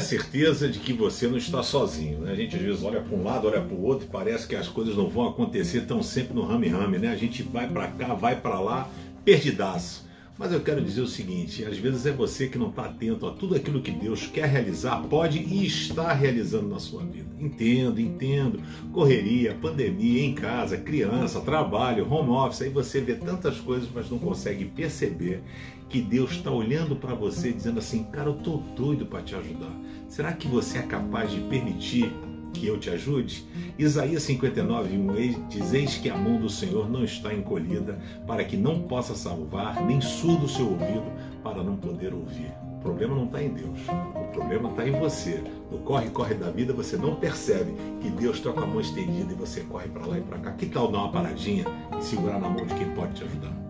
certeza de que você não está sozinho. Né? A gente às vezes olha para um lado, olha para o outro parece que as coisas não vão acontecer tão sempre no rame-rame, né? A gente vai para cá, vai para lá, perdidaço. Mas eu quero dizer o seguinte: às vezes é você que não está atento a tudo aquilo que Deus quer realizar, pode e está realizando na sua vida. Entendo, entendo. Correria, pandemia, em casa, criança, trabalho, home office, aí você vê tantas coisas, mas não consegue perceber que Deus está olhando para você dizendo assim: cara, eu estou doido para te ajudar. Será que você é capaz de permitir que eu te ajude? Isaías 59, 1 diz: Eis que a mão do Senhor não está encolhida, para que não possa salvar, nem surdo o seu ouvido, para não poder ouvir. O problema não está em Deus, o problema está em você. No corre-corre da vida, você não percebe que Deus está com a mão estendida e você corre para lá e para cá. Que tal dar uma paradinha e segurar na mão de quem pode te ajudar?